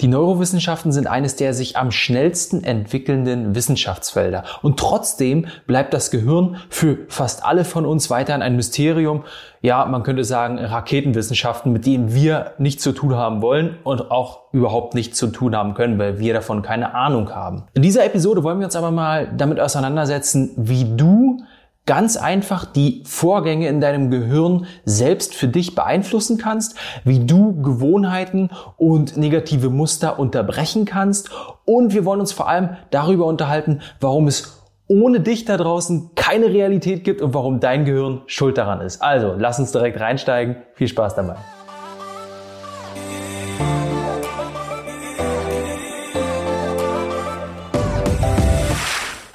Die Neurowissenschaften sind eines der sich am schnellsten entwickelnden Wissenschaftsfelder. Und trotzdem bleibt das Gehirn für fast alle von uns weiterhin ein Mysterium. Ja, man könnte sagen Raketenwissenschaften, mit denen wir nichts zu tun haben wollen und auch überhaupt nichts zu tun haben können, weil wir davon keine Ahnung haben. In dieser Episode wollen wir uns aber mal damit auseinandersetzen, wie du ganz einfach die Vorgänge in deinem Gehirn selbst für dich beeinflussen kannst, wie du Gewohnheiten und negative Muster unterbrechen kannst und wir wollen uns vor allem darüber unterhalten, warum es ohne dich da draußen keine Realität gibt und warum dein Gehirn schuld daran ist. Also, lass uns direkt reinsteigen. Viel Spaß dabei.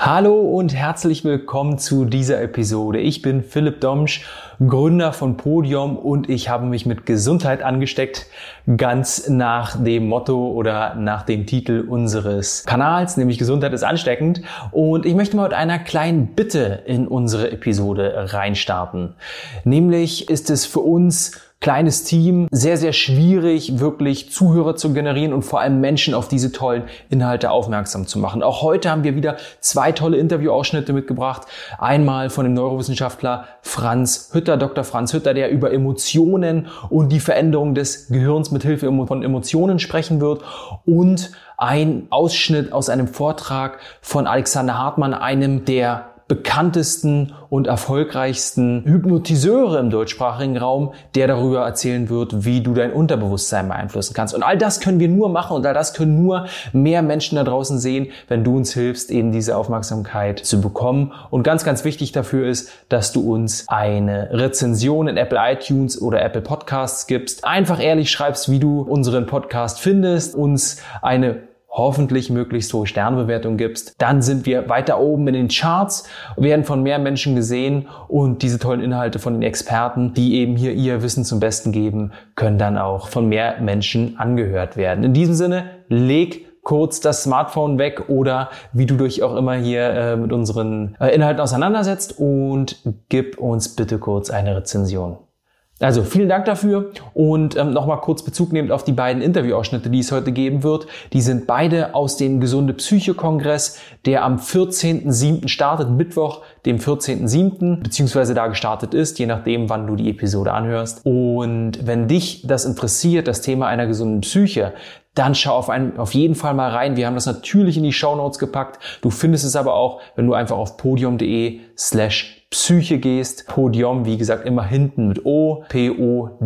Hallo und herzlich willkommen zu dieser Episode. Ich bin Philipp Domsch, Gründer von Podium und ich habe mich mit Gesundheit angesteckt, ganz nach dem Motto oder nach dem Titel unseres Kanals, nämlich Gesundheit ist ansteckend. Und ich möchte mal mit einer kleinen Bitte in unsere Episode reinstarten. Nämlich ist es für uns kleines Team, sehr, sehr schwierig, wirklich Zuhörer zu generieren und vor allem Menschen auf diese tollen Inhalte aufmerksam zu machen. Auch heute haben wir wieder zwei tolle Interviewausschnitte mitgebracht. Einmal von dem Neurowissenschaftler Franz Hütter, Dr. Franz Hütter, der über Emotionen und die Veränderung des Gehirns mit Hilfe von Emotionen sprechen wird und ein Ausschnitt aus einem Vortrag von Alexander Hartmann, einem der bekanntesten und erfolgreichsten Hypnotiseure im deutschsprachigen Raum, der darüber erzählen wird, wie du dein Unterbewusstsein beeinflussen kannst. Und all das können wir nur machen und all das können nur mehr Menschen da draußen sehen, wenn du uns hilfst, eben diese Aufmerksamkeit zu bekommen. Und ganz, ganz wichtig dafür ist, dass du uns eine Rezension in Apple iTunes oder Apple Podcasts gibst. Einfach ehrlich schreibst, wie du unseren Podcast findest, uns eine hoffentlich möglichst hohe Sternbewertung gibst, dann sind wir weiter oben in den Charts, werden von mehr Menschen gesehen und diese tollen Inhalte von den Experten, die eben hier ihr Wissen zum Besten geben, können dann auch von mehr Menschen angehört werden. In diesem Sinne, leg kurz das Smartphone weg oder wie du dich auch immer hier äh, mit unseren äh, Inhalten auseinandersetzt und gib uns bitte kurz eine Rezension. Also vielen Dank dafür und ähm, nochmal kurz Bezug nehmend auf die beiden Interviewausschnitte, die es heute geben wird. Die sind beide aus dem Gesunde Psyche Kongress, der am 14.07. startet, Mittwoch, dem 14.07., beziehungsweise da gestartet ist, je nachdem, wann du die Episode anhörst. Und wenn dich das interessiert, das Thema einer gesunden Psyche, dann schau auf, einen, auf jeden Fall mal rein. Wir haben das natürlich in die Show Notes gepackt. Du findest es aber auch, wenn du einfach auf podium.de slash Psyche gehst, Podium, wie gesagt, immer hinten mit O, P-O-D-I-O-M.de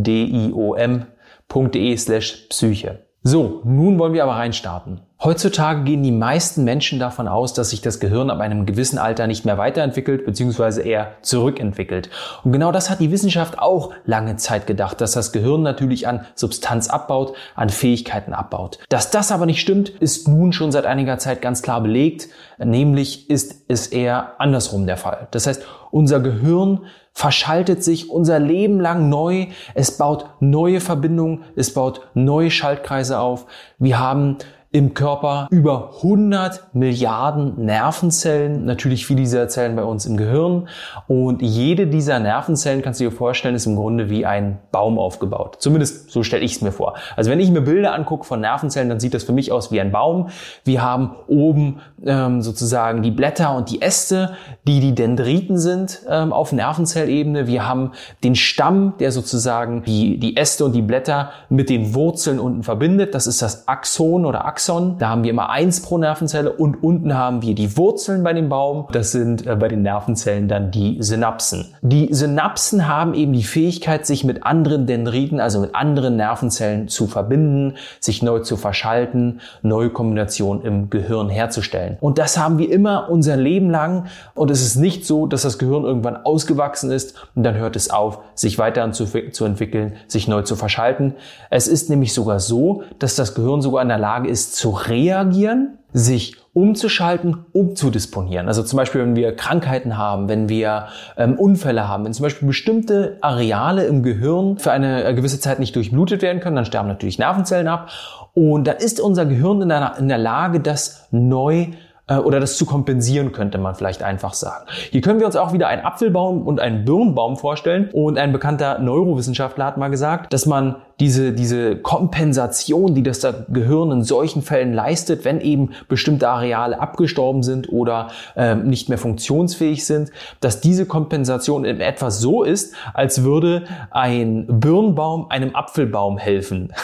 slash Psyche. So, nun wollen wir aber reinstarten. Heutzutage gehen die meisten Menschen davon aus, dass sich das Gehirn ab einem gewissen Alter nicht mehr weiterentwickelt bzw. eher zurückentwickelt. Und genau das hat die Wissenschaft auch lange Zeit gedacht, dass das Gehirn natürlich an Substanz abbaut, an Fähigkeiten abbaut. Dass das aber nicht stimmt, ist nun schon seit einiger Zeit ganz klar belegt, nämlich ist es eher andersrum der Fall. Das heißt, unser Gehirn verschaltet sich unser Leben lang neu. Es baut neue Verbindungen, es baut neue Schaltkreise auf. Wir haben im Körper über 100 Milliarden Nervenzellen, natürlich viele dieser Zellen bei uns im Gehirn. Und jede dieser Nervenzellen, kannst du dir vorstellen, ist im Grunde wie ein Baum aufgebaut. Zumindest so stelle ich es mir vor. Also wenn ich mir Bilder angucke von Nervenzellen, dann sieht das für mich aus wie ein Baum. Wir haben oben ähm, sozusagen die Blätter und die Äste, die die Dendriten sind ähm, auf Nervenzellebene. Wir haben den Stamm, der sozusagen die, die Äste und die Blätter mit den Wurzeln unten verbindet. Das ist das Axon oder Axon. Axon. Da haben wir immer eins pro Nervenzelle und unten haben wir die Wurzeln bei dem Baum. Das sind äh, bei den Nervenzellen dann die Synapsen. Die Synapsen haben eben die Fähigkeit, sich mit anderen Dendriten, also mit anderen Nervenzellen zu verbinden, sich neu zu verschalten, neue Kombinationen im Gehirn herzustellen. Und das haben wir immer unser Leben lang. Und es ist nicht so, dass das Gehirn irgendwann ausgewachsen ist und dann hört es auf, sich weiter zu, zu entwickeln, sich neu zu verschalten. Es ist nämlich sogar so, dass das Gehirn sogar in der Lage ist, zu reagieren, sich umzuschalten, umzudisponieren. Also zum Beispiel, wenn wir Krankheiten haben, wenn wir ähm, Unfälle haben, wenn zum Beispiel bestimmte Areale im Gehirn für eine äh, gewisse Zeit nicht durchblutet werden können, dann sterben natürlich Nervenzellen ab. Und da ist unser Gehirn in der, in der Lage, das neu äh, oder das zu kompensieren, könnte man vielleicht einfach sagen. Hier können wir uns auch wieder einen Apfelbaum und einen Birnbaum vorstellen. Und ein bekannter Neurowissenschaftler hat mal gesagt, dass man diese, diese Kompensation, die das Gehirn in solchen Fällen leistet, wenn eben bestimmte Areale abgestorben sind oder äh, nicht mehr funktionsfähig sind, dass diese Kompensation in etwa so ist, als würde ein Birnbaum einem Apfelbaum helfen.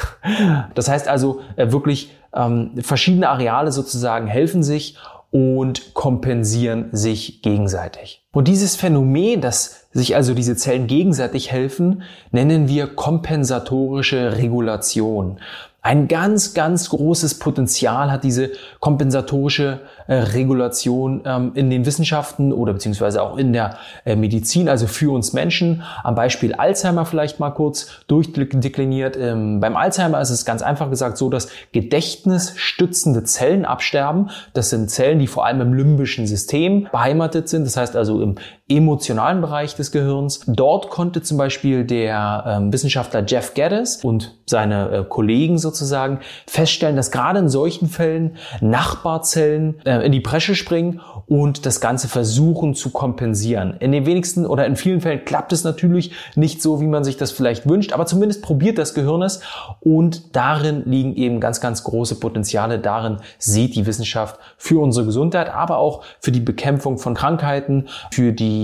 Das heißt also äh, wirklich ähm, verschiedene Areale sozusagen helfen sich und kompensieren sich gegenseitig. Und dieses Phänomen, dass sich also diese Zellen gegenseitig helfen, nennen wir kompensatorische Regulation. Ein ganz, ganz großes Potenzial hat diese kompensatorische äh, Regulation ähm, in den Wissenschaften oder beziehungsweise auch in der äh, Medizin, also für uns Menschen. Am Beispiel Alzheimer vielleicht mal kurz durchdekliniert. Ähm, beim Alzheimer ist es ganz einfach gesagt so, dass gedächtnisstützende Zellen absterben. Das sind Zellen, die vor allem im limbischen System beheimatet sind, das heißt also im emotionalen Bereich des Gehirns. Dort konnte zum Beispiel der ähm, Wissenschaftler Jeff Geddes und seine äh, Kollegen sozusagen feststellen, dass gerade in solchen Fällen Nachbarzellen äh, in die Bresche springen und das Ganze versuchen zu kompensieren. In den wenigsten oder in vielen Fällen klappt es natürlich nicht so, wie man sich das vielleicht wünscht, aber zumindest probiert das Gehirn es und darin liegen eben ganz, ganz große Potenziale. Darin sieht die Wissenschaft für unsere Gesundheit, aber auch für die Bekämpfung von Krankheiten, für die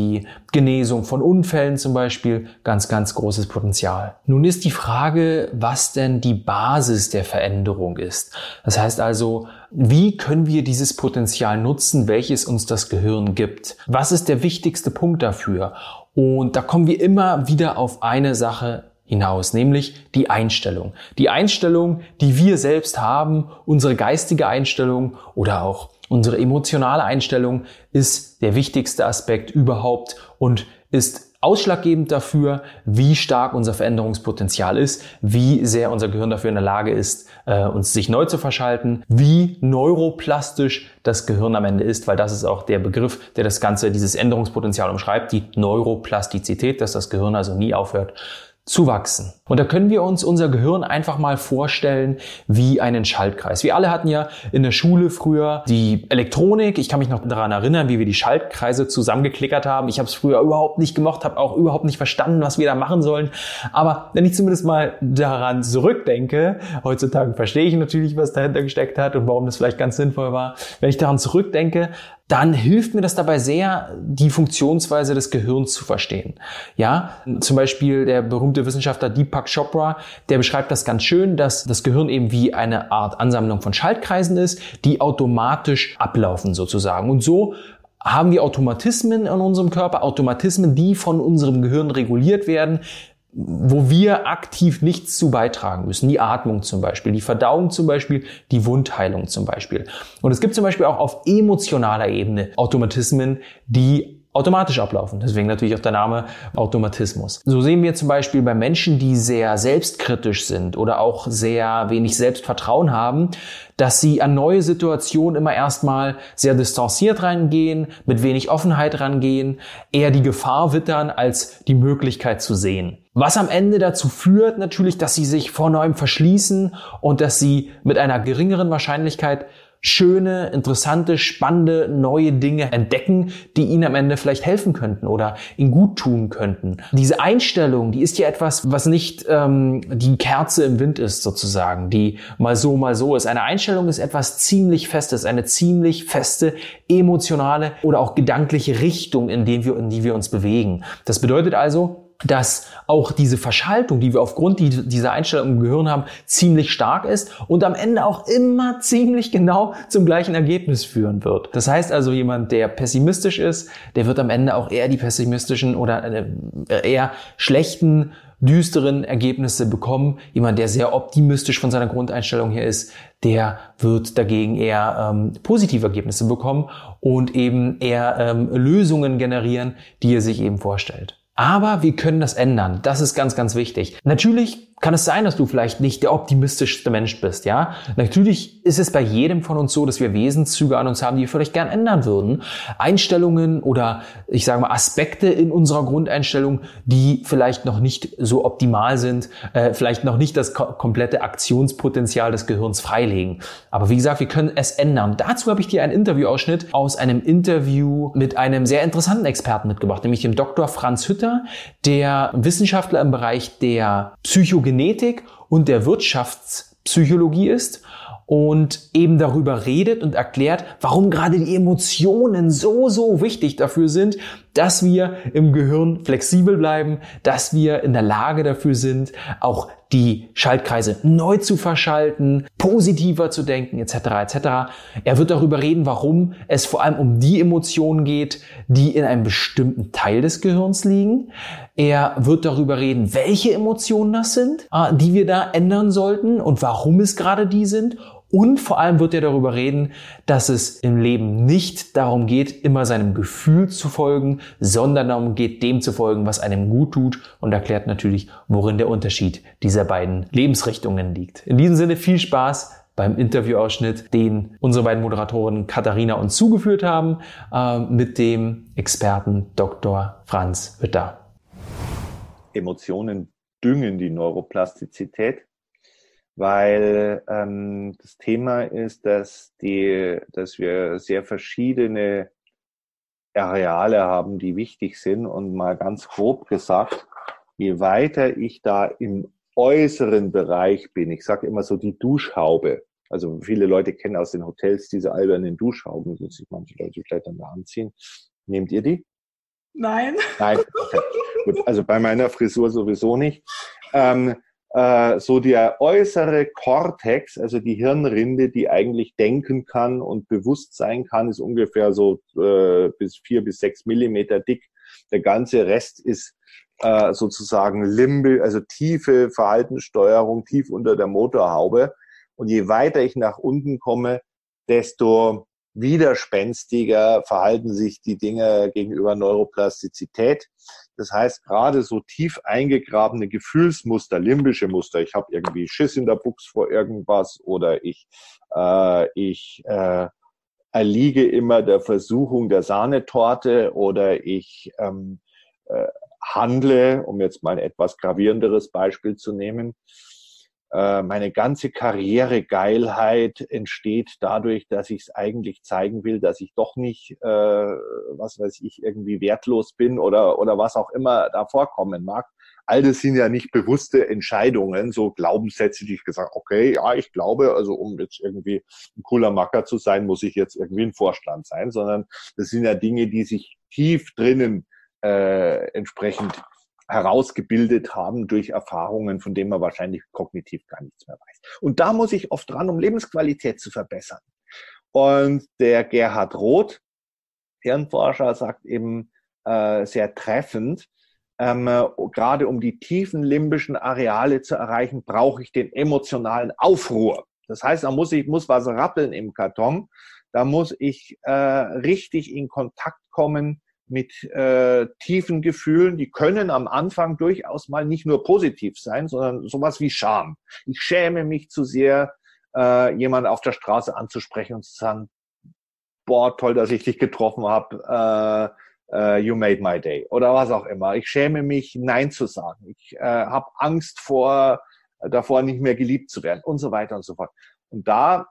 Genesung von Unfällen zum Beispiel ganz, ganz großes Potenzial. Nun ist die Frage, was denn die Basis der Veränderung ist. Das heißt also, wie können wir dieses Potenzial nutzen, welches uns das Gehirn gibt? Was ist der wichtigste Punkt dafür? Und da kommen wir immer wieder auf eine Sache hinaus, nämlich die Einstellung. Die Einstellung, die wir selbst haben, unsere geistige Einstellung oder auch unsere emotionale Einstellung ist der wichtigste Aspekt überhaupt und ist ausschlaggebend dafür, wie stark unser Veränderungspotenzial ist, wie sehr unser Gehirn dafür in der Lage ist, äh, uns sich neu zu verschalten, wie neuroplastisch das Gehirn am Ende ist, weil das ist auch der Begriff, der das Ganze, dieses Änderungspotenzial umschreibt, die Neuroplastizität, dass das Gehirn also nie aufhört zu wachsen. Und da können wir uns unser Gehirn einfach mal vorstellen wie einen Schaltkreis. Wir alle hatten ja in der Schule früher die Elektronik. Ich kann mich noch daran erinnern, wie wir die Schaltkreise zusammengeklickert haben. Ich habe es früher überhaupt nicht gemacht, habe auch überhaupt nicht verstanden, was wir da machen sollen. Aber wenn ich zumindest mal daran zurückdenke, heutzutage verstehe ich natürlich, was dahinter gesteckt hat und warum das vielleicht ganz sinnvoll war. Wenn ich daran zurückdenke, dann hilft mir das dabei sehr, die Funktionsweise des Gehirns zu verstehen. Ja, zum Beispiel der berühmte Wissenschaftler Deepak Chopra, der beschreibt das ganz schön, dass das Gehirn eben wie eine Art Ansammlung von Schaltkreisen ist, die automatisch ablaufen sozusagen. Und so haben wir Automatismen in unserem Körper, Automatismen, die von unserem Gehirn reguliert werden, wo wir aktiv nichts zu beitragen müssen. Die Atmung zum Beispiel, die Verdauung zum Beispiel, die Wundheilung zum Beispiel. Und es gibt zum Beispiel auch auf emotionaler Ebene Automatismen, die automatisch ablaufen. Deswegen natürlich auch der Name Automatismus. So sehen wir zum Beispiel bei Menschen, die sehr selbstkritisch sind oder auch sehr wenig Selbstvertrauen haben, dass sie an neue Situationen immer erstmal sehr distanziert rangehen, mit wenig Offenheit rangehen, eher die Gefahr wittern, als die Möglichkeit zu sehen. Was am Ende dazu führt natürlich, dass sie sich vor neuem verschließen und dass sie mit einer geringeren Wahrscheinlichkeit schöne, interessante, spannende, neue Dinge entdecken, die ihnen am Ende vielleicht helfen könnten oder ihnen gut tun könnten. Diese Einstellung, die ist ja etwas, was nicht ähm, die Kerze im Wind ist sozusagen, die mal so, mal so ist. Eine Einstellung ist etwas ziemlich Festes, eine ziemlich feste emotionale oder auch gedankliche Richtung, in, dem wir, in die wir uns bewegen. Das bedeutet also, dass auch diese Verschaltung, die wir aufgrund dieser Einstellung im Gehirn haben, ziemlich stark ist und am Ende auch immer ziemlich genau zum gleichen Ergebnis führen wird. Das heißt also, jemand, der pessimistisch ist, der wird am Ende auch eher die pessimistischen oder äh, eher schlechten, düsteren Ergebnisse bekommen. Jemand, der sehr optimistisch von seiner Grundeinstellung her ist, der wird dagegen eher ähm, positive Ergebnisse bekommen und eben eher ähm, Lösungen generieren, die er sich eben vorstellt. Aber wir können das ändern. Das ist ganz, ganz wichtig. Natürlich kann es sein, dass du vielleicht nicht der optimistischste Mensch bist, ja? Natürlich ist es bei jedem von uns so, dass wir Wesenszüge an uns haben, die wir vielleicht gern ändern würden. Einstellungen oder ich sage mal Aspekte in unserer Grundeinstellung, die vielleicht noch nicht so optimal sind, äh, vielleicht noch nicht das ko komplette Aktionspotenzial des Gehirns freilegen. Aber wie gesagt, wir können es ändern. Dazu habe ich dir einen Interviewausschnitt aus einem Interview mit einem sehr interessanten Experten mitgebracht, nämlich dem Dr. Franz Hütter, der Wissenschaftler im Bereich der Psychogenetik und der Wirtschaftspsychologie ist und eben darüber redet und erklärt, warum gerade die Emotionen so, so wichtig dafür sind, dass wir im Gehirn flexibel bleiben, dass wir in der Lage dafür sind, auch die Schaltkreise neu zu verschalten, positiver zu denken, etc. etc. Er wird darüber reden, warum es vor allem um die Emotionen geht, die in einem bestimmten Teil des Gehirns liegen. Er wird darüber reden, welche Emotionen das sind, äh, die wir da ändern sollten und warum es gerade die sind. Und vor allem wird er darüber reden, dass es im Leben nicht darum geht, immer seinem Gefühl zu folgen, sondern darum geht, dem zu folgen, was einem gut tut und erklärt natürlich, worin der Unterschied dieser beiden Lebensrichtungen liegt. In diesem Sinne viel Spaß beim Interviewausschnitt, den unsere beiden Moderatoren Katharina uns zugeführt haben, äh, mit dem Experten Dr. Franz Witter. Emotionen düngen die Neuroplastizität weil ähm, das Thema ist, dass, die, dass wir sehr verschiedene Areale haben, die wichtig sind. Und mal ganz grob gesagt, je weiter ich da im äußeren Bereich bin, ich sage immer so die Duschhaube, also viele Leute kennen aus den Hotels diese albernen Duschhauben, die sich manche Leute vielleicht an der Hand ziehen. Nehmt ihr die? Nein. Nein. Okay. Gut, also bei meiner Frisur sowieso nicht. Ähm, äh, so der äußere Kortex, also die Hirnrinde, die eigentlich denken kann und bewusst sein kann, ist ungefähr so äh, bis vier bis sechs Millimeter dick. Der ganze Rest ist äh, sozusagen Limbe, also tiefe Verhaltenssteuerung tief unter der Motorhaube. Und je weiter ich nach unten komme, desto widerspenstiger verhalten sich die Dinge gegenüber Neuroplastizität. Das heißt, gerade so tief eingegrabene Gefühlsmuster, limbische Muster, ich habe irgendwie Schiss in der Buchs vor irgendwas oder ich, äh, ich äh, erliege immer der Versuchung der Sahnetorte oder ich ähm, äh, handle, um jetzt mal ein etwas gravierenderes Beispiel zu nehmen, meine ganze Karrieregeilheit entsteht dadurch, dass ich es eigentlich zeigen will, dass ich doch nicht, äh, was weiß ich, irgendwie wertlos bin oder, oder was auch immer da vorkommen mag. All das sind ja nicht bewusste Entscheidungen, so Glaubenssätze, die ich gesagt, okay, ja, ich glaube, also um jetzt irgendwie ein cooler Macker zu sein, muss ich jetzt irgendwie ein Vorstand sein, sondern das sind ja Dinge, die sich tief drinnen äh, entsprechend herausgebildet haben durch Erfahrungen, von denen man wahrscheinlich kognitiv gar nichts mehr weiß. Und da muss ich oft dran, um Lebensqualität zu verbessern. Und der Gerhard Roth, Hirnforscher, sagt eben äh, sehr treffend, ähm, gerade um die tiefen limbischen Areale zu erreichen, brauche ich den emotionalen Aufruhr. Das heißt, da muss ich muss was rappeln im Karton. Da muss ich äh, richtig in Kontakt kommen mit äh, tiefen Gefühlen, die können am Anfang durchaus mal nicht nur positiv sein, sondern sowas wie Scham. Ich schäme mich zu sehr, äh, jemanden auf der Straße anzusprechen und zu sagen, boah, toll, dass ich dich getroffen habe, äh, äh, you made my day oder was auch immer. Ich schäme mich, Nein zu sagen. Ich äh, habe Angst vor, davor, nicht mehr geliebt zu werden und so weiter und so fort. Und da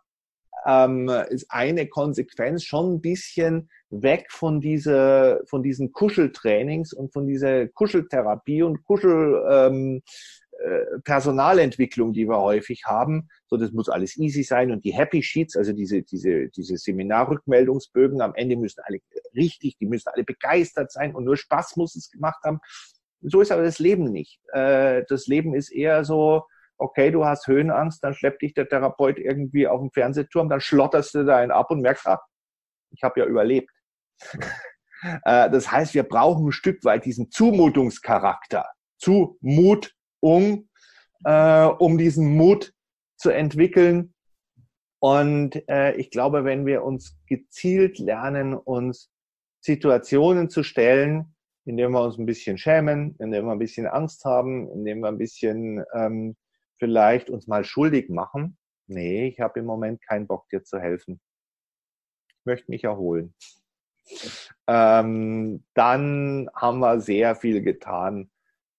ähm, ist eine Konsequenz schon ein bisschen weg von dieser, von diesen Kuscheltrainings und von dieser Kuscheltherapie und Kuschel, ähm, äh, Personalentwicklung, die wir häufig haben. So, das muss alles easy sein und die Happy Sheets, also diese, diese, diese Seminarrückmeldungsbögen am Ende müssen alle richtig, die müssen alle begeistert sein und nur Spaß muss es gemacht haben. So ist aber das Leben nicht. Äh, das Leben ist eher so, okay, du hast Höhenangst, dann schleppt dich der Therapeut irgendwie auf den Fernsehturm, dann schlotterst du da einen ab und merkst, ah, ich habe ja überlebt. Äh, das heißt, wir brauchen ein Stück weit diesen Zumutungscharakter, Zumutung, äh, um diesen Mut zu entwickeln. Und äh, ich glaube, wenn wir uns gezielt lernen, uns Situationen zu stellen, in denen wir uns ein bisschen schämen, in denen wir ein bisschen Angst haben, in denen wir ein bisschen ähm, vielleicht uns mal schuldig machen. Nee, ich habe im Moment keinen Bock, dir zu helfen. Ich möchte mich erholen ähm, dann haben wir sehr viel getan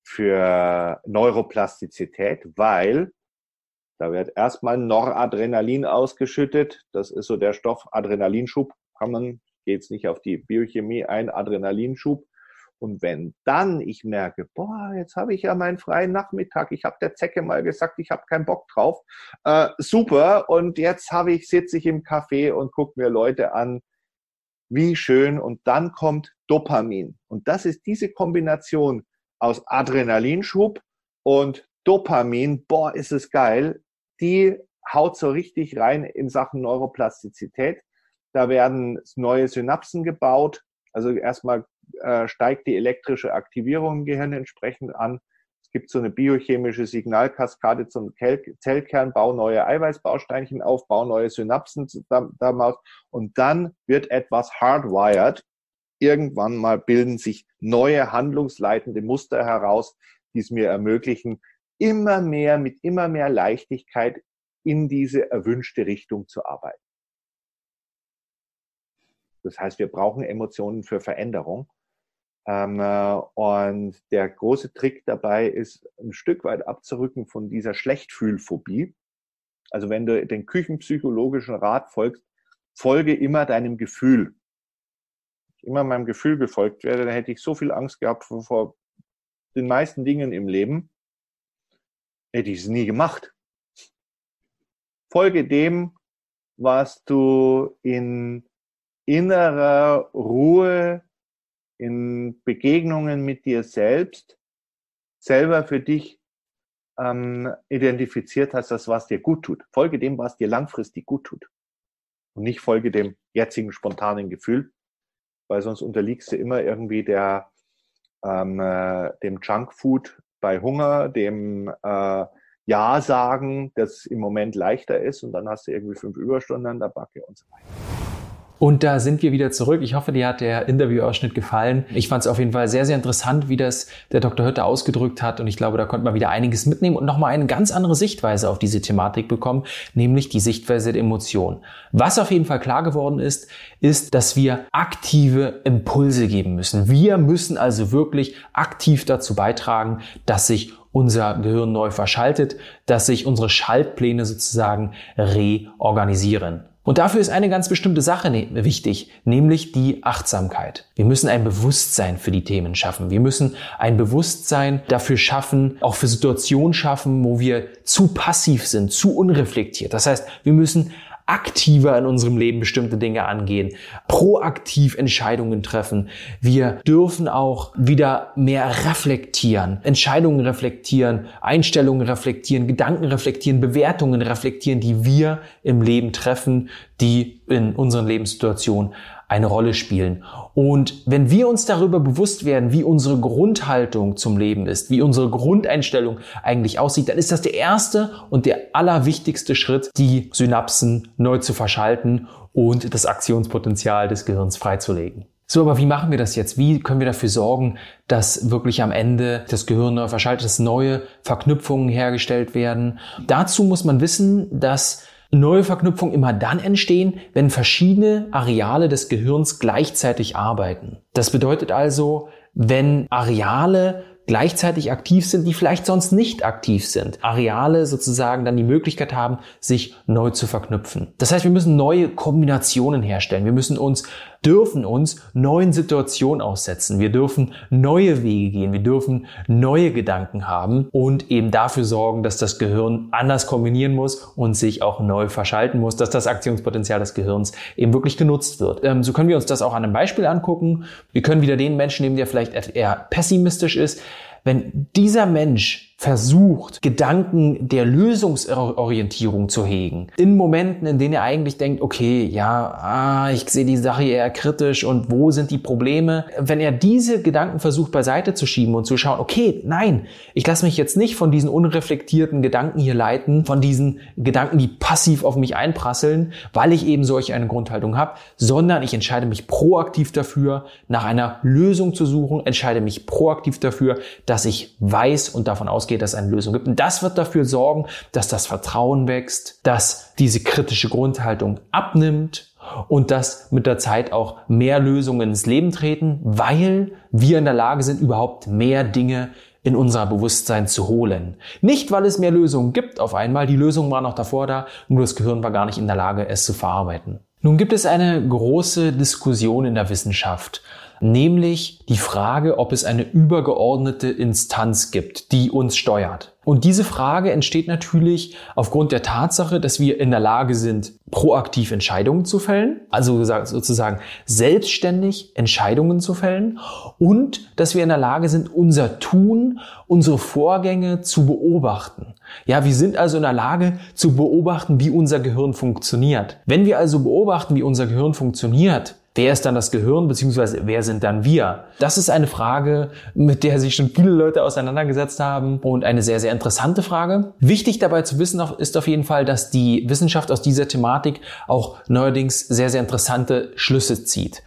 für Neuroplastizität, weil da wird erstmal Noradrenalin ausgeschüttet. Das ist so der Stoff Adrenalinschub. Kann man, geht es nicht auf die Biochemie ein, Adrenalinschub. Und wenn dann ich merke, boah, jetzt habe ich ja meinen freien Nachmittag, ich habe der Zecke mal gesagt, ich habe keinen Bock drauf, äh, super, und jetzt habe ich, sitze ich im Café und gucke mir Leute an, wie schön, und dann kommt Dopamin. Und das ist diese Kombination aus Adrenalinschub und Dopamin, boah, ist es geil, die haut so richtig rein in Sachen Neuroplastizität. Da werden neue Synapsen gebaut. Also erstmal äh, steigt die elektrische Aktivierung im Gehirn entsprechend an. Es gibt so eine biochemische Signalkaskade zum Zellkern, bau neue Eiweißbausteinchen auf, bau neue Synapsen damals und dann wird etwas hardwired. Irgendwann mal bilden sich neue handlungsleitende Muster heraus, die es mir ermöglichen, immer mehr mit immer mehr Leichtigkeit in diese erwünschte Richtung zu arbeiten. Das heißt, wir brauchen Emotionen für Veränderung. Ähm, äh, und der große Trick dabei ist, ein Stück weit abzurücken von dieser Schlechtfühlphobie. Also wenn du den küchenpsychologischen Rat folgst, folge immer deinem Gefühl. Ich immer meinem Gefühl gefolgt werde, dann hätte ich so viel Angst gehabt vor, vor den meisten Dingen im Leben, hätte ich es nie gemacht. Folge dem, was du in innerer Ruhe, in Begegnungen mit dir selbst selber für dich ähm, identifiziert hast, das was dir gut tut. Folge dem, was dir langfristig gut tut. Und nicht folge dem jetzigen spontanen Gefühl, weil sonst unterliegst du immer irgendwie der, ähm, äh, dem Junkfood bei Hunger, dem äh, Ja sagen, das im Moment leichter ist und dann hast du irgendwie fünf Überstunden an der Backe und so weiter. Und da sind wir wieder zurück. Ich hoffe, dir hat der Interviewausschnitt gefallen. Ich fand es auf jeden Fall sehr, sehr interessant, wie das der Dr. Hütte ausgedrückt hat. Und ich glaube, da konnte man wieder einiges mitnehmen und nochmal eine ganz andere Sichtweise auf diese Thematik bekommen, nämlich die Sichtweise der Emotionen. Was auf jeden Fall klar geworden ist, ist, dass wir aktive Impulse geben müssen. Wir müssen also wirklich aktiv dazu beitragen, dass sich unser Gehirn neu verschaltet, dass sich unsere Schaltpläne sozusagen reorganisieren. Und dafür ist eine ganz bestimmte Sache ne wichtig, nämlich die Achtsamkeit. Wir müssen ein Bewusstsein für die Themen schaffen. Wir müssen ein Bewusstsein dafür schaffen, auch für Situationen schaffen, wo wir zu passiv sind, zu unreflektiert. Das heißt, wir müssen aktiver in unserem Leben bestimmte Dinge angehen, proaktiv Entscheidungen treffen. Wir dürfen auch wieder mehr reflektieren, Entscheidungen reflektieren, Einstellungen reflektieren, Gedanken reflektieren, Bewertungen reflektieren, die wir im Leben treffen, die in unseren Lebenssituationen eine Rolle spielen. Und wenn wir uns darüber bewusst werden, wie unsere Grundhaltung zum Leben ist, wie unsere Grundeinstellung eigentlich aussieht, dann ist das der erste und der allerwichtigste Schritt, die Synapsen neu zu verschalten und das Aktionspotenzial des Gehirns freizulegen. So, aber wie machen wir das jetzt? Wie können wir dafür sorgen, dass wirklich am Ende das Gehirn neu verschaltet, dass neue Verknüpfungen hergestellt werden? Dazu muss man wissen, dass Neue Verknüpfungen immer dann entstehen, wenn verschiedene Areale des Gehirns gleichzeitig arbeiten. Das bedeutet also, wenn Areale gleichzeitig aktiv sind, die vielleicht sonst nicht aktiv sind. Areale sozusagen dann die Möglichkeit haben, sich neu zu verknüpfen. Das heißt, wir müssen neue Kombinationen herstellen. Wir müssen uns, dürfen uns neuen Situationen aussetzen. Wir dürfen neue Wege gehen. Wir dürfen neue Gedanken haben und eben dafür sorgen, dass das Gehirn anders kombinieren muss und sich auch neu verschalten muss, dass das Aktionspotenzial des Gehirns eben wirklich genutzt wird. Ähm, so können wir uns das auch an einem Beispiel angucken. Wir können wieder den Menschen nehmen, der vielleicht eher pessimistisch ist. Wenn dieser Mensch versucht, Gedanken der Lösungsorientierung zu hegen. In Momenten, in denen er eigentlich denkt, okay, ja, ah, ich sehe die Sache eher kritisch und wo sind die Probleme? Wenn er diese Gedanken versucht beiseite zu schieben und zu schauen, okay, nein, ich lasse mich jetzt nicht von diesen unreflektierten Gedanken hier leiten, von diesen Gedanken, die passiv auf mich einprasseln, weil ich eben solch eine Grundhaltung habe, sondern ich entscheide mich proaktiv dafür, nach einer Lösung zu suchen, entscheide mich proaktiv dafür, dass ich weiß und davon ausgehe, ausgeht, dass es eine Lösung gibt. Und das wird dafür sorgen, dass das Vertrauen wächst, dass diese kritische Grundhaltung abnimmt und dass mit der Zeit auch mehr Lösungen ins Leben treten, weil wir in der Lage sind, überhaupt mehr Dinge in unser Bewusstsein zu holen. Nicht, weil es mehr Lösungen gibt auf einmal, die Lösung war noch davor da, nur das Gehirn war gar nicht in der Lage, es zu verarbeiten. Nun gibt es eine große Diskussion in der Wissenschaft nämlich die Frage, ob es eine übergeordnete Instanz gibt, die uns steuert. Und diese Frage entsteht natürlich aufgrund der Tatsache, dass wir in der Lage sind, proaktiv Entscheidungen zu fällen, also sozusagen selbstständig Entscheidungen zu fällen und dass wir in der Lage sind, unser Tun, unsere Vorgänge zu beobachten. Ja, wir sind also in der Lage zu beobachten, wie unser Gehirn funktioniert. Wenn wir also beobachten, wie unser Gehirn funktioniert, Wer ist dann das Gehirn, beziehungsweise wer sind dann wir? Das ist eine Frage, mit der sich schon viele Leute auseinandergesetzt haben und eine sehr, sehr interessante Frage. Wichtig dabei zu wissen ist auf jeden Fall, dass die Wissenschaft aus dieser Thematik auch neuerdings sehr, sehr interessante Schlüsse zieht.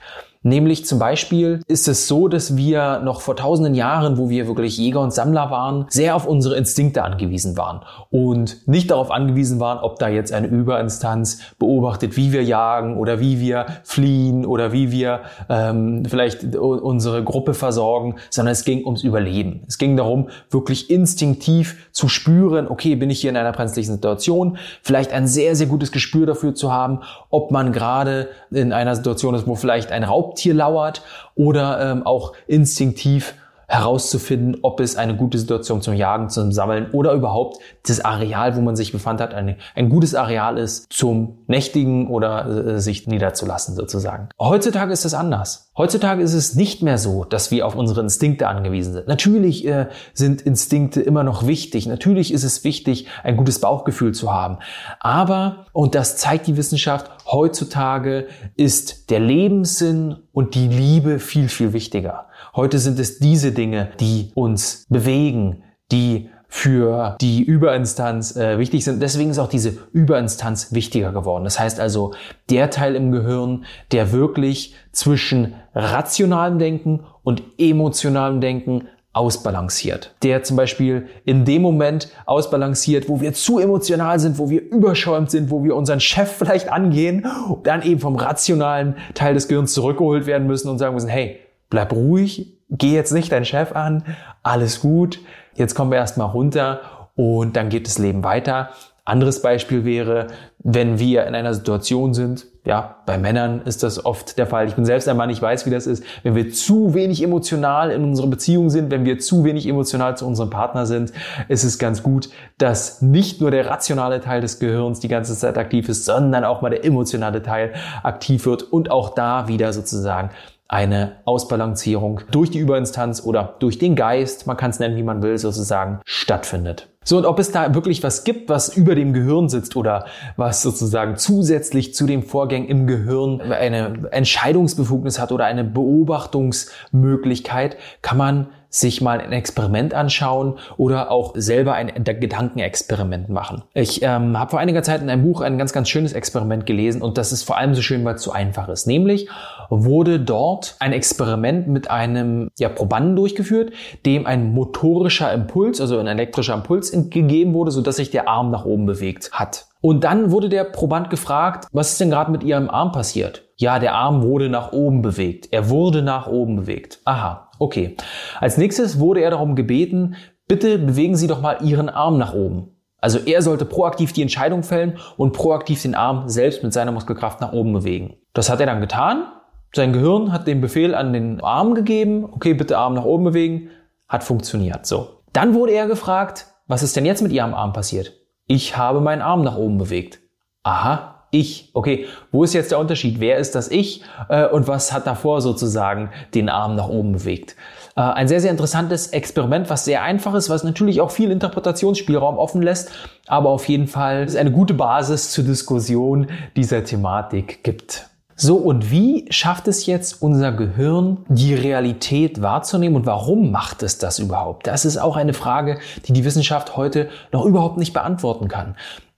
Nämlich zum Beispiel ist es so, dass wir noch vor tausenden Jahren, wo wir wirklich Jäger und Sammler waren, sehr auf unsere Instinkte angewiesen waren und nicht darauf angewiesen waren, ob da jetzt eine Überinstanz beobachtet, wie wir jagen oder wie wir fliehen oder wie wir ähm, vielleicht unsere Gruppe versorgen, sondern es ging ums Überleben. Es ging darum, wirklich instinktiv zu spüren, okay, bin ich hier in einer brenzlichen Situation, vielleicht ein sehr, sehr gutes Gespür dafür zu haben, ob man gerade in einer Situation ist, wo vielleicht ein Raub Raubtier lauert oder ähm, auch instinktiv herauszufinden, ob es eine gute Situation zum Jagen, zum Sammeln oder überhaupt das Areal, wo man sich befand hat, ein, ein gutes Areal ist zum Nächtigen oder äh, sich niederzulassen sozusagen. Heutzutage ist es anders. Heutzutage ist es nicht mehr so, dass wir auf unsere Instinkte angewiesen sind. Natürlich äh, sind Instinkte immer noch wichtig. Natürlich ist es wichtig, ein gutes Bauchgefühl zu haben. Aber, und das zeigt die Wissenschaft, heutzutage ist der Lebenssinn und die Liebe viel, viel wichtiger. Heute sind es diese Dinge, die uns bewegen, die für die Überinstanz äh, wichtig sind. Deswegen ist auch diese Überinstanz wichtiger geworden. Das heißt also, der Teil im Gehirn, der wirklich zwischen rationalem Denken und emotionalem Denken ausbalanciert. Der zum Beispiel in dem Moment ausbalanciert, wo wir zu emotional sind, wo wir überschäumt sind, wo wir unseren Chef vielleicht angehen, dann eben vom rationalen Teil des Gehirns zurückgeholt werden müssen und sagen müssen, hey, bleib ruhig, geh jetzt nicht deinen Chef an, alles gut, jetzt kommen wir erstmal runter und dann geht das Leben weiter. Anderes Beispiel wäre, wenn wir in einer Situation sind, ja, bei Männern ist das oft der Fall. Ich bin selbst ein Mann, ich weiß, wie das ist. Wenn wir zu wenig emotional in unserer Beziehung sind, wenn wir zu wenig emotional zu unserem Partner sind, ist es ganz gut, dass nicht nur der rationale Teil des Gehirns die ganze Zeit aktiv ist, sondern auch mal der emotionale Teil aktiv wird und auch da wieder sozusagen eine Ausbalancierung durch die Überinstanz oder durch den Geist, man kann es nennen, wie man will, sozusagen stattfindet. So, und ob es da wirklich was gibt, was über dem Gehirn sitzt oder was sozusagen zusätzlich zu den Vorgängen im Gehirn eine Entscheidungsbefugnis hat oder eine Beobachtungsmöglichkeit, kann man sich mal ein Experiment anschauen oder auch selber ein Gedankenexperiment machen. Ich ähm, habe vor einiger Zeit in einem Buch ein ganz, ganz schönes Experiment gelesen und das ist vor allem so schön, weil es so einfach ist. Nämlich wurde dort ein Experiment mit einem ja, Probanden durchgeführt, dem ein motorischer Impuls, also ein elektrischer Impuls gegeben wurde, sodass sich der Arm nach oben bewegt hat. Und dann wurde der Proband gefragt, was ist denn gerade mit Ihrem Arm passiert? Ja, der Arm wurde nach oben bewegt. Er wurde nach oben bewegt. Aha, okay. Als nächstes wurde er darum gebeten, bitte bewegen Sie doch mal Ihren Arm nach oben. Also er sollte proaktiv die Entscheidung fällen und proaktiv den Arm selbst mit seiner Muskelkraft nach oben bewegen. Das hat er dann getan. Sein Gehirn hat den Befehl an den Arm gegeben. Okay, bitte Arm nach oben bewegen. Hat funktioniert. So. Dann wurde er gefragt, was ist denn jetzt mit Ihrem Arm passiert? Ich habe meinen Arm nach oben bewegt. Aha, ich. Okay, wo ist jetzt der Unterschied? Wer ist das Ich äh, und was hat davor sozusagen den Arm nach oben bewegt? Äh, ein sehr, sehr interessantes Experiment, was sehr einfach ist, was natürlich auch viel Interpretationsspielraum offen lässt, aber auf jeden Fall eine gute Basis zur Diskussion dieser Thematik gibt. So, und wie schafft es jetzt unser Gehirn, die Realität wahrzunehmen und warum macht es das überhaupt? Das ist auch eine Frage, die die Wissenschaft heute noch überhaupt nicht beantworten kann.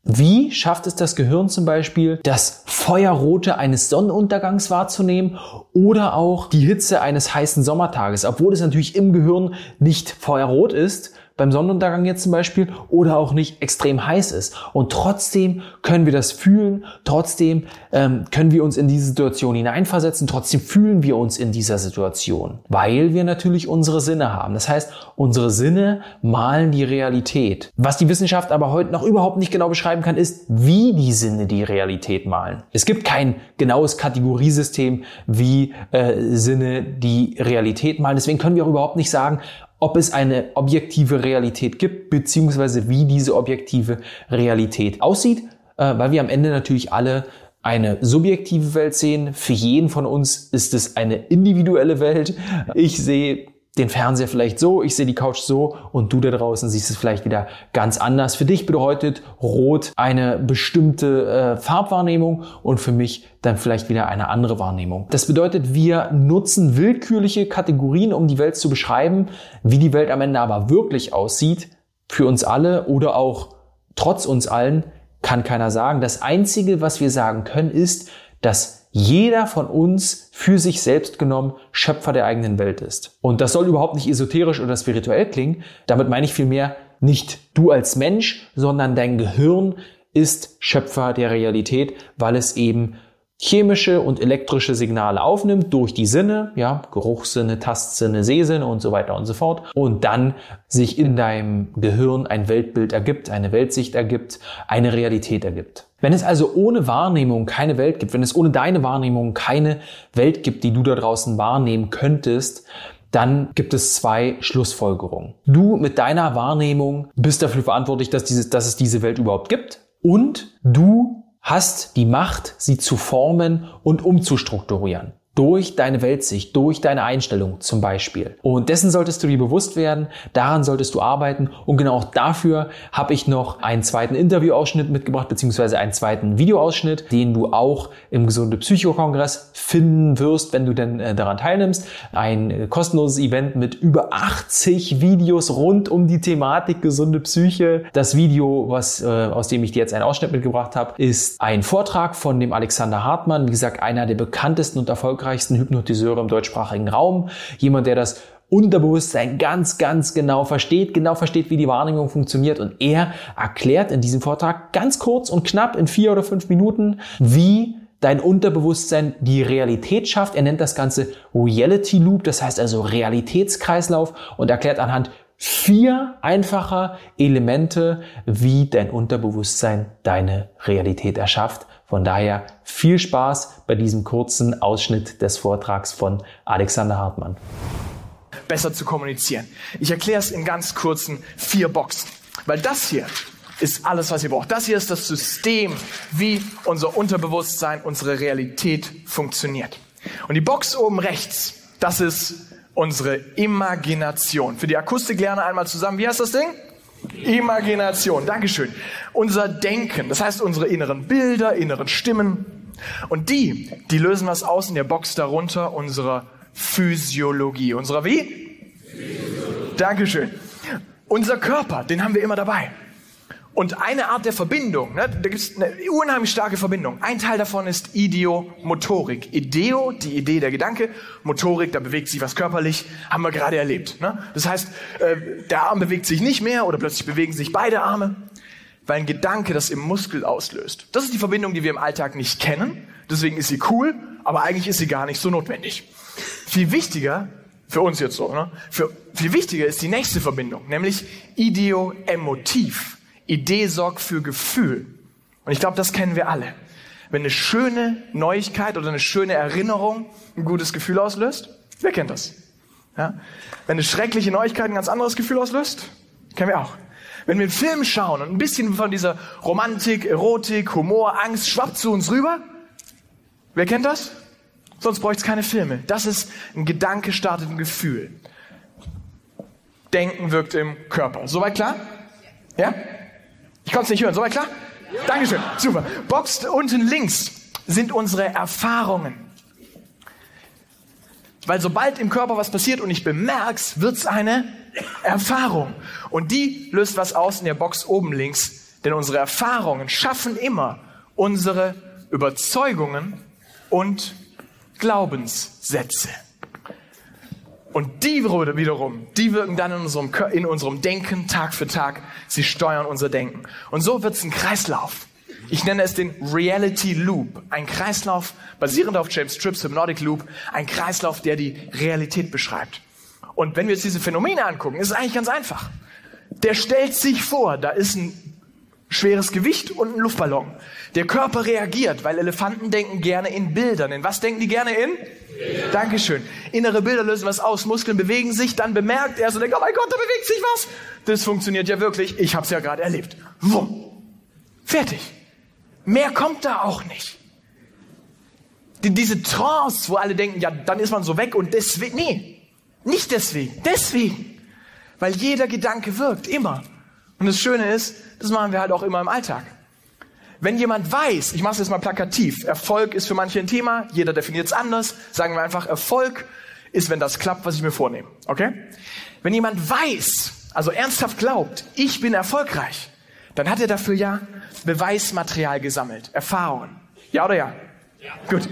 Wie schafft es das Gehirn zum Beispiel, das Feuerrote eines Sonnenuntergangs wahrzunehmen oder auch die Hitze eines heißen Sommertages? Obwohl es natürlich im Gehirn nicht feuerrot ist, beim Sonnenuntergang jetzt zum Beispiel, oder auch nicht extrem heiß ist. Und trotzdem können wir das fühlen, trotzdem ähm, können wir uns in diese Situation hineinversetzen, trotzdem fühlen wir uns in dieser Situation, weil wir natürlich unsere Sinne haben. Das heißt, unsere Sinne malen die Realität. Was die Wissenschaft aber heute noch überhaupt nicht genau beschreiben kann, ist, wie die Sinne die Realität malen. Es gibt kein genaues Kategoriesystem, wie äh, Sinne die Realität malen. Deswegen können wir auch überhaupt nicht sagen, ob es eine objektive Realität gibt, beziehungsweise wie diese objektive Realität aussieht, äh, weil wir am Ende natürlich alle eine subjektive Welt sehen. Für jeden von uns ist es eine individuelle Welt. Ich sehe den Fernseher vielleicht so, ich sehe die Couch so und du da draußen siehst es vielleicht wieder ganz anders. Für dich bedeutet Rot eine bestimmte äh, Farbwahrnehmung und für mich dann vielleicht wieder eine andere Wahrnehmung. Das bedeutet, wir nutzen willkürliche Kategorien, um die Welt zu beschreiben. Wie die Welt am Ende aber wirklich aussieht, für uns alle oder auch trotz uns allen, kann keiner sagen. Das Einzige, was wir sagen können, ist, dass jeder von uns für sich selbst genommen Schöpfer der eigenen Welt ist. Und das soll überhaupt nicht esoterisch oder spirituell klingen. Damit meine ich vielmehr nicht du als Mensch, sondern dein Gehirn ist Schöpfer der Realität, weil es eben chemische und elektrische Signale aufnimmt durch die Sinne, ja, Geruchssinne, Tastsinne, Sehsinne und so weiter und so fort und dann sich in deinem Gehirn ein Weltbild ergibt, eine Weltsicht ergibt, eine Realität ergibt. Wenn es also ohne Wahrnehmung keine Welt gibt, wenn es ohne deine Wahrnehmung keine Welt gibt, die du da draußen wahrnehmen könntest, dann gibt es zwei Schlussfolgerungen. Du mit deiner Wahrnehmung bist dafür verantwortlich, dass, dieses, dass es diese Welt überhaupt gibt und du hast die Macht, sie zu formen und umzustrukturieren durch deine Weltsicht, durch deine Einstellung zum Beispiel. Und dessen solltest du dir bewusst werden, daran solltest du arbeiten und genau dafür habe ich noch einen zweiten Interviewausschnitt mitgebracht, beziehungsweise einen zweiten Videoausschnitt, den du auch im Gesunde Psychokongress finden wirst, wenn du denn äh, daran teilnimmst. Ein äh, kostenloses Event mit über 80 Videos rund um die Thematik gesunde Psyche. Das Video, was, äh, aus dem ich dir jetzt einen Ausschnitt mitgebracht habe, ist ein Vortrag von dem Alexander Hartmann, wie gesagt, einer der bekanntesten und erfolgreichsten erfolgreichsten Hypnotiseure im deutschsprachigen Raum. Jemand, der das Unterbewusstsein ganz, ganz genau versteht, genau versteht, wie die Wahrnehmung funktioniert. Und er erklärt in diesem Vortrag ganz kurz und knapp in vier oder fünf Minuten, wie dein Unterbewusstsein die Realität schafft. Er nennt das Ganze Reality Loop, das heißt also Realitätskreislauf und erklärt anhand vier einfacher Elemente, wie dein Unterbewusstsein deine Realität erschafft. Von daher viel Spaß bei diesem kurzen Ausschnitt des Vortrags von Alexander Hartmann. Besser zu kommunizieren. Ich erkläre es in ganz kurzen vier Boxen, weil das hier ist alles, was ihr braucht. Das hier ist das System, wie unser Unterbewusstsein, unsere Realität funktioniert. Und die Box oben rechts, das ist unsere Imagination. Für die Akustik lernen einmal zusammen. Wie heißt das Ding? Imagination, Dankeschön. Unser Denken, das heißt unsere inneren Bilder, inneren Stimmen. Und die, die lösen was aus in der Box darunter, unserer Physiologie. Unserer wie? Physiologie. Dankeschön. Unser Körper, den haben wir immer dabei. Und eine Art der Verbindung, ne, da gibt es eine unheimlich starke Verbindung. Ein Teil davon ist Ideomotorik. Ideo, die Idee, der Gedanke. Motorik, da bewegt sich was körperlich, haben wir gerade erlebt. Ne? Das heißt, äh, der Arm bewegt sich nicht mehr oder plötzlich bewegen sich beide Arme, weil ein Gedanke das im Muskel auslöst. Das ist die Verbindung, die wir im Alltag nicht kennen. Deswegen ist sie cool, aber eigentlich ist sie gar nicht so notwendig. Viel wichtiger für uns jetzt so, ne? Für, viel wichtiger ist die nächste Verbindung, nämlich Ideo-Emotiv. Idee sorgt für Gefühl. Und ich glaube, das kennen wir alle. Wenn eine schöne Neuigkeit oder eine schöne Erinnerung ein gutes Gefühl auslöst, wer kennt das? Ja? Wenn eine schreckliche Neuigkeit ein ganz anderes Gefühl auslöst, kennen wir auch. Wenn wir einen Film schauen und ein bisschen von dieser Romantik, Erotik, Humor, Angst schwappt zu uns rüber, wer kennt das? Sonst bräuchte es keine Filme. Das ist ein Gedanke startet ein Gefühl. Denken wirkt im Körper. Soweit klar? Ja? Ich konnte es nicht hören. Soweit klar? Dankeschön. Super. Box unten links sind unsere Erfahrungen. Weil sobald im Körper was passiert und ich bemerk's, wird's eine Erfahrung. Und die löst was aus in der Box oben links. Denn unsere Erfahrungen schaffen immer unsere Überzeugungen und Glaubenssätze. Und die wiederum, die wirken dann in unserem, in unserem Denken Tag für Tag. Sie steuern unser Denken. Und so wird es ein Kreislauf. Ich nenne es den Reality Loop. Ein Kreislauf basierend auf James Tripp's Hypnotic Loop. Ein Kreislauf, der die Realität beschreibt. Und wenn wir uns diese Phänomene angucken, ist es eigentlich ganz einfach. Der stellt sich vor, da ist ein schweres Gewicht und ein Luftballon. Der Körper reagiert, weil Elefanten denken gerne in Bildern. In was denken die gerne in? Dankeschön. Innere Bilder lösen was aus, Muskeln bewegen sich, dann bemerkt er so, denkt, oh mein Gott, da bewegt sich was. Das funktioniert ja wirklich. Ich habe es ja gerade erlebt. Wumm. Fertig. Mehr kommt da auch nicht. Die, diese Trance, wo alle denken, ja, dann ist man so weg und deswegen, nee, nicht deswegen, deswegen. Weil jeder Gedanke wirkt, immer. Und das Schöne ist, das machen wir halt auch immer im Alltag. Wenn jemand weiß, ich mache es jetzt mal plakativ, Erfolg ist für manche ein Thema, jeder definiert es anders, sagen wir einfach, Erfolg ist, wenn das klappt, was ich mir vornehme. Okay? Wenn jemand weiß, also ernsthaft glaubt, ich bin erfolgreich, dann hat er dafür ja Beweismaterial gesammelt, Erfahrungen. Ja oder ja? Ja. Gut.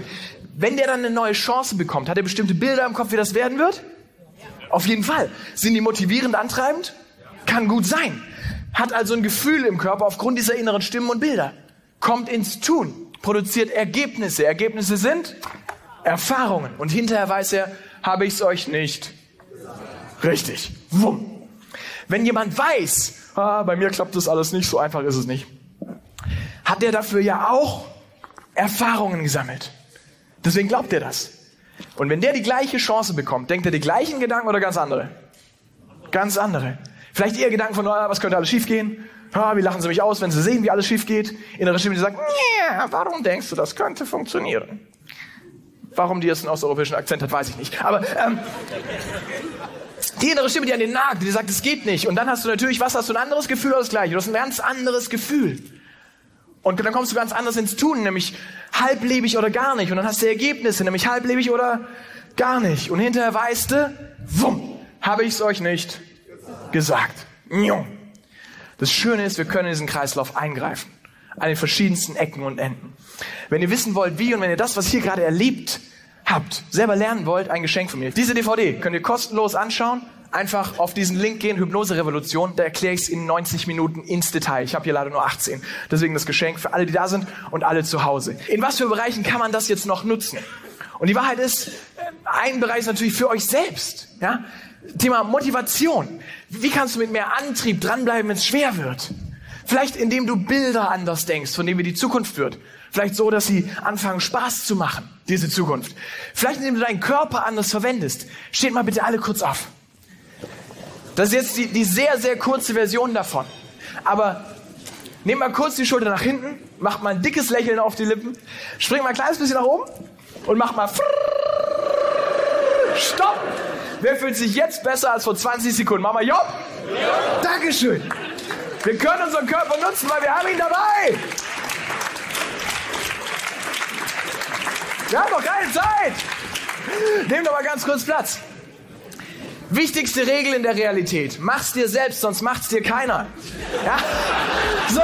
Wenn der dann eine neue Chance bekommt, hat er bestimmte Bilder im Kopf, wie das werden wird? Ja. Auf jeden Fall. Sind die motivierend antreibend? Ja. Kann gut sein. Hat also ein Gefühl im Körper aufgrund dieser inneren Stimmen und Bilder. Kommt ins Tun, produziert Ergebnisse. Ergebnisse sind Erfahrungen. Und hinterher weiß er, habe ich es euch nicht. Richtig. Wumm. Wenn jemand weiß, ah, bei mir klappt das alles nicht, so einfach ist es nicht hat er dafür ja auch Erfahrungen gesammelt. Deswegen glaubt er das. Und wenn der die gleiche Chance bekommt, denkt er die gleichen Gedanken oder ganz andere? Ganz andere. Vielleicht eher Gedanken von, ah, was könnte alles schiefgehen? Ah, wie lachen sie mich aus, wenn sie sehen, wie alles schief geht? Innere Stimme, die sagt, warum denkst du, das könnte funktionieren? Warum die jetzt einen osteuropäischen Akzent hat, weiß ich nicht. Aber ähm, die innere Stimme, die an den nagt, die sagt, es geht nicht. Und dann hast du natürlich, was hast du, ein anderes Gefühl oder das gleiche? Du hast ein ganz anderes Gefühl. Und dann kommst du ganz anders ins Tun, nämlich halblebig oder gar nicht. Und dann hast du Ergebnisse, nämlich halblebig oder gar nicht. Und hinterher weißt du, wumm, habe ich es euch nicht gesagt. Das Schöne ist, wir können in diesen Kreislauf eingreifen. An den verschiedensten Ecken und Enden. Wenn ihr wissen wollt, wie und wenn ihr das, was ihr gerade erlebt habt, selber lernen wollt, ein Geschenk von mir. Diese DVD könnt ihr kostenlos anschauen einfach auf diesen Link gehen, Hypnose Revolution, da erkläre ich es in 90 Minuten ins Detail. Ich habe hier leider nur 18. Deswegen das Geschenk für alle, die da sind und alle zu Hause. In was für Bereichen kann man das jetzt noch nutzen? Und die Wahrheit ist, ein Bereich ist natürlich für euch selbst. Ja? Thema Motivation. Wie kannst du mit mehr Antrieb dranbleiben, wenn es schwer wird? Vielleicht indem du Bilder anders denkst, von denen wir die Zukunft wird. Vielleicht so, dass sie anfangen, Spaß zu machen, diese Zukunft. Vielleicht indem du deinen Körper anders verwendest. Steht mal bitte alle kurz auf. Das ist jetzt die, die sehr, sehr kurze Version davon. Aber nehmt mal kurz die Schulter nach hinten, macht mal ein dickes Lächeln auf die Lippen, springt mal ein kleines bisschen nach oben und macht mal Stopp! Wer fühlt sich jetzt besser als vor 20 Sekunden? Mama Job! Ja. Dankeschön! Wir können unseren Körper nutzen, weil wir haben ihn dabei! Wir haben noch keine Zeit! Nehmt mal ganz kurz Platz. Wichtigste Regel in der Realität. Mach's dir selbst, sonst macht's dir keiner. Ja? So.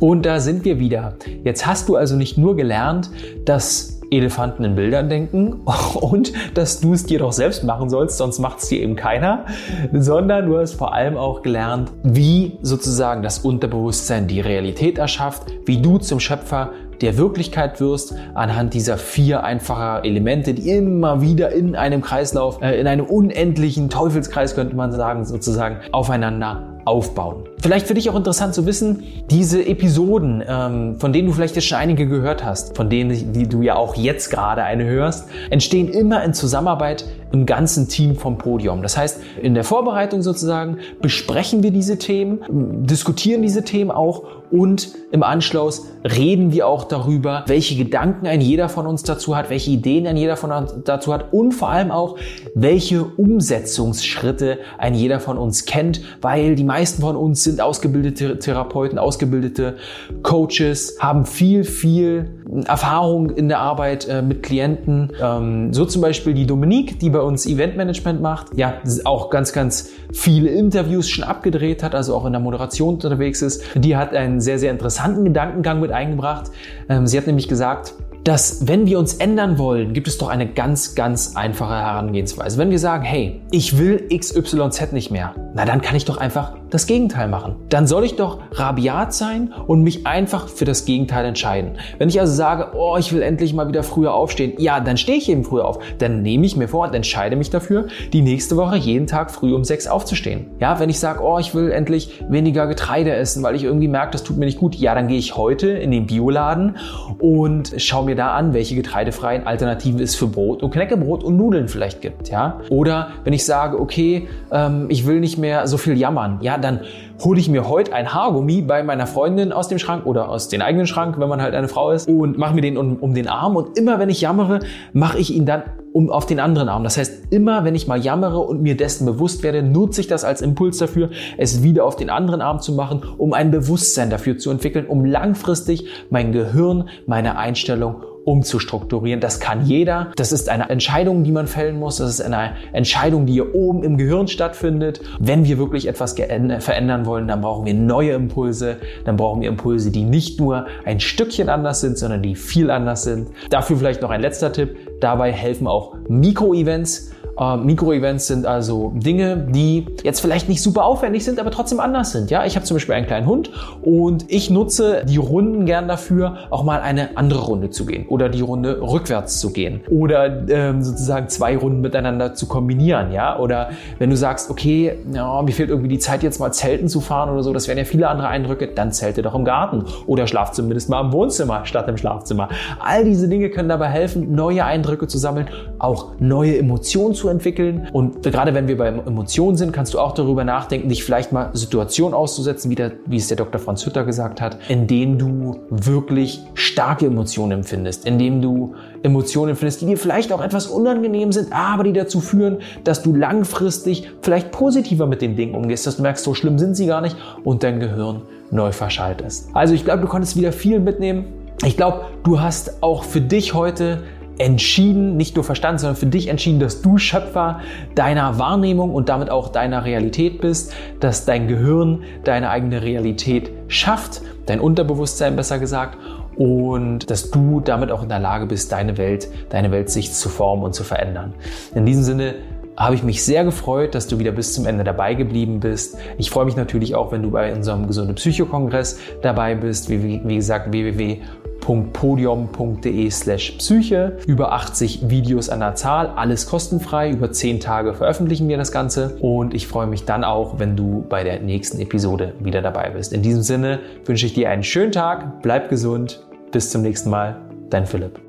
Und da sind wir wieder. Jetzt hast du also nicht nur gelernt, dass Elefanten in Bildern denken und dass du es dir doch selbst machen sollst, sonst macht es dir eben keiner, sondern du hast vor allem auch gelernt, wie sozusagen das Unterbewusstsein die Realität erschafft, wie du zum Schöpfer der Wirklichkeit wirst, anhand dieser vier einfacher Elemente, die immer wieder in einem Kreislauf, äh, in einem unendlichen Teufelskreis, könnte man sagen, sozusagen aufeinander aufbauen. Vielleicht für dich auch interessant zu wissen, diese Episoden, ähm, von denen du vielleicht jetzt schon einige gehört hast, von denen die du ja auch jetzt gerade eine hörst, entstehen immer in Zusammenarbeit im ganzen Team vom Podium. Das heißt, in der Vorbereitung sozusagen besprechen wir diese Themen, diskutieren diese Themen auch und im Anschluss reden wir auch darüber, welche Gedanken ein jeder von uns dazu hat, welche Ideen ein jeder von uns dazu hat und vor allem auch, welche Umsetzungsschritte ein jeder von uns kennt, weil die meisten von uns sind ausgebildete Therapeuten, ausgebildete Coaches, haben viel, viel Erfahrung in der Arbeit äh, mit Klienten. Ähm, so zum Beispiel die Dominique, die bei uns Eventmanagement macht, ja, auch ganz, ganz viele Interviews schon abgedreht hat, also auch in der Moderation unterwegs ist. Die hat sehr, sehr interessanten Gedankengang mit eingebracht. Ähm, sie hat nämlich gesagt, dass wenn wir uns ändern wollen, gibt es doch eine ganz, ganz einfache Herangehensweise. Wenn wir sagen, hey, ich will XYZ nicht mehr, na dann kann ich doch einfach das Gegenteil machen. Dann soll ich doch rabiat sein und mich einfach für das Gegenteil entscheiden. Wenn ich also sage, oh, ich will endlich mal wieder früher aufstehen, ja, dann stehe ich eben früher auf. Dann nehme ich mir vor und entscheide mich dafür, die nächste Woche jeden Tag früh um sechs aufzustehen. Ja, wenn ich sage, oh, ich will endlich weniger Getreide essen, weil ich irgendwie merke, das tut mir nicht gut, ja, dann gehe ich heute in den Bioladen und schaue mir da an, welche getreidefreien Alternativen es für Brot und Knäckebrot und Nudeln vielleicht gibt. Ja, oder wenn ich sage, okay, ähm, ich will nicht mehr so viel jammern, ja, dann hole ich mir heute ein Haargummi bei meiner Freundin aus dem Schrank oder aus dem eigenen Schrank, wenn man halt eine Frau ist, und mache mir den um, um den Arm. Und immer wenn ich jammere, mache ich ihn dann um auf den anderen Arm. Das heißt, immer wenn ich mal jammere und mir dessen bewusst werde, nutze ich das als Impuls dafür, es wieder auf den anderen Arm zu machen, um ein Bewusstsein dafür zu entwickeln, um langfristig mein Gehirn, meine Einstellung umzustrukturieren. Das kann jeder. Das ist eine Entscheidung, die man fällen muss. Das ist eine Entscheidung, die hier oben im Gehirn stattfindet. Wenn wir wirklich etwas verändern wollen, dann brauchen wir neue Impulse. Dann brauchen wir Impulse, die nicht nur ein Stückchen anders sind, sondern die viel anders sind. Dafür vielleicht noch ein letzter Tipp. Dabei helfen auch Mikroevents. Äh, Mikroevents sind also Dinge, die jetzt vielleicht nicht super aufwendig sind, aber trotzdem anders sind. Ja, ich habe zum Beispiel einen kleinen Hund und ich nutze die Runden gern dafür, auch mal eine andere Runde zu gehen oder die Runde rückwärts zu gehen oder ähm, sozusagen zwei Runden miteinander zu kombinieren. Ja, oder wenn du sagst, okay, ja, mir fehlt irgendwie die Zeit jetzt mal Zelten zu fahren oder so, das wären ja viele andere Eindrücke, dann zelte doch im Garten oder schlaf zumindest mal im Wohnzimmer statt im Schlafzimmer. All diese Dinge können dabei helfen, neue Eindrücke zu sammeln, auch neue Emotionen zu entwickeln. Und gerade wenn wir bei Emotionen sind, kannst du auch darüber nachdenken, dich vielleicht mal Situationen auszusetzen, wie, der, wie es der Dr. Franz Hütter gesagt hat, in denen du wirklich starke Emotionen empfindest, in denen du Emotionen empfindest, die dir vielleicht auch etwas unangenehm sind, aber die dazu führen, dass du langfristig vielleicht positiver mit den Dingen umgehst, dass du merkst, so schlimm sind sie gar nicht und dein Gehirn neu verschaltest. Also ich glaube, du konntest wieder viel mitnehmen. Ich glaube, du hast auch für dich heute entschieden, nicht nur verstanden, sondern für dich entschieden, dass du Schöpfer deiner Wahrnehmung und damit auch deiner Realität bist, dass dein Gehirn deine eigene Realität schafft, dein Unterbewusstsein besser gesagt, und dass du damit auch in der Lage bist, deine Welt, deine Weltsicht zu formen und zu verändern. In diesem Sinne habe ich mich sehr gefreut, dass du wieder bis zum Ende dabei geblieben bist. Ich freue mich natürlich auch, wenn du bei unserem Gesunde Psycho-Kongress dabei bist. Wie, wie gesagt, www www.podium.de slash Psyche. Über 80 Videos an der Zahl, alles kostenfrei. Über 10 Tage veröffentlichen wir das Ganze. Und ich freue mich dann auch, wenn du bei der nächsten Episode wieder dabei bist. In diesem Sinne wünsche ich dir einen schönen Tag, bleib gesund, bis zum nächsten Mal, dein Philipp.